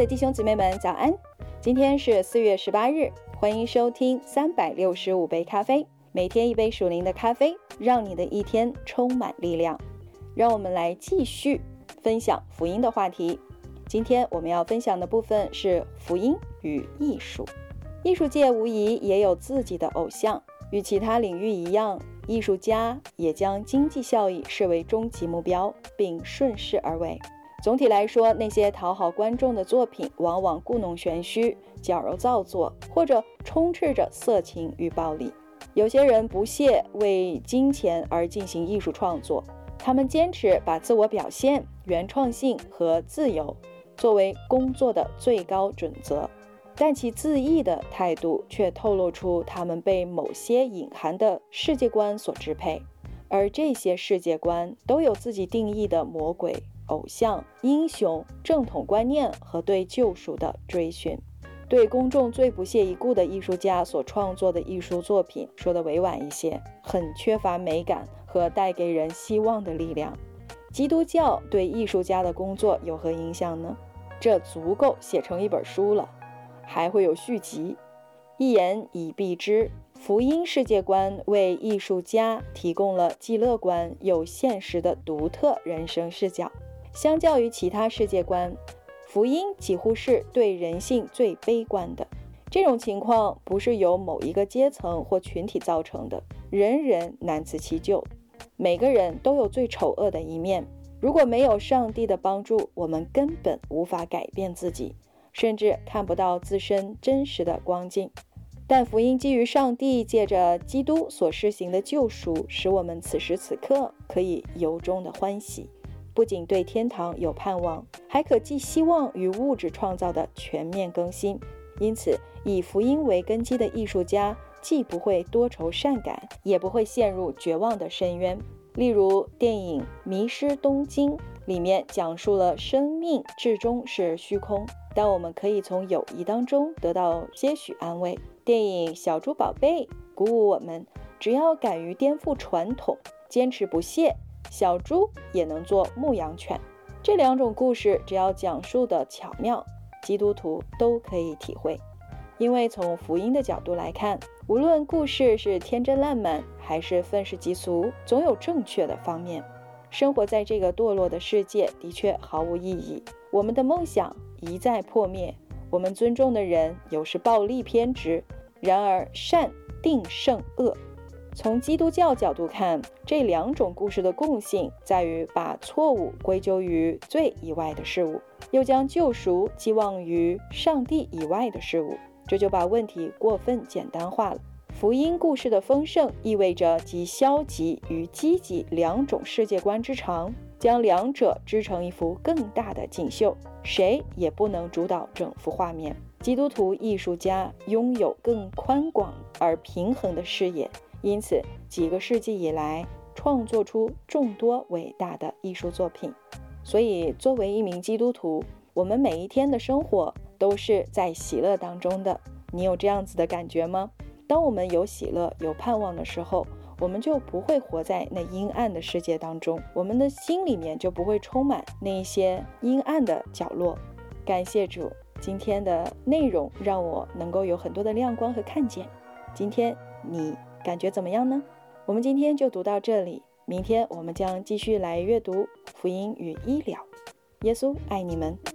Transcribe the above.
的弟兄姊妹们，早安！今天是四月十八日，欢迎收听三百六十五杯咖啡，每天一杯属灵的咖啡，让你的一天充满力量。让我们来继续分享福音的话题。今天我们要分享的部分是福音与艺术。艺术界无疑也有自己的偶像，与其他领域一样，艺术家也将经济效益视为终极目标，并顺势而为。总体来说，那些讨好观众的作品往往故弄玄虚、矫揉造作，或者充斥着色情与暴力。有些人不屑为金钱而进行艺术创作，他们坚持把自我表现、原创性和自由作为工作的最高准则，但其恣意的态度却透露出他们被某些隐含的世界观所支配，而这些世界观都有自己定义的魔鬼。偶像、英雄、正统观念和对救赎的追寻，对公众最不屑一顾的艺术家所创作的艺术作品，说的委婉一些，很缺乏美感和带给人希望的力量。基督教对艺术家的工作有何影响呢？这足够写成一本书了，还会有续集。一言以蔽之，福音世界观为艺术家提供了既乐观又现实的独特人生视角。相较于其他世界观，福音几乎是对人性最悲观的。这种情况不是由某一个阶层或群体造成的，人人难辞其咎。每个人都有最丑恶的一面。如果没有上帝的帮助，我们根本无法改变自己，甚至看不到自身真实的光景。但福音基于上帝借着基督所施行的救赎，使我们此时此刻可以由衷的欢喜。不仅对天堂有盼望，还可寄希望于物质创造的全面更新。因此，以福音为根基的艺术家既不会多愁善感，也不会陷入绝望的深渊。例如，电影《迷失东京》里面讲述了生命至终是虚空，但我们可以从友谊当中得到些许安慰。电影《小猪宝贝》鼓舞我们，只要敢于颠覆传统，坚持不懈。小猪也能做牧羊犬，这两种故事只要讲述的巧妙，基督徒都可以体会。因为从福音的角度来看，无论故事是天真烂漫还是愤世嫉俗，总有正确的方面。生活在这个堕落的世界的确毫无意义，我们的梦想一再破灭，我们尊重的人有时暴力偏执。然而善定胜恶。从基督教角度看，这两种故事的共性在于把错误归咎于罪以外的事物，又将救赎寄望于上帝以外的事物，这就把问题过分简单化了。福音故事的丰盛意味着集消极与积极两种世界观之长，将两者织成一幅更大的锦绣，谁也不能主导整幅画面。基督徒艺术家拥有更宽广而平衡的视野。因此，几个世纪以来，创作出众多伟大的艺术作品。所以，作为一名基督徒，我们每一天的生活都是在喜乐当中的。你有这样子的感觉吗？当我们有喜乐、有盼望的时候，我们就不会活在那阴暗的世界当中，我们的心里面就不会充满那一些阴暗的角落。感谢主，今天的内容让我能够有很多的亮光和看见。今天你。感觉怎么样呢？我们今天就读到这里，明天我们将继续来阅读福音与医疗。耶稣爱你们。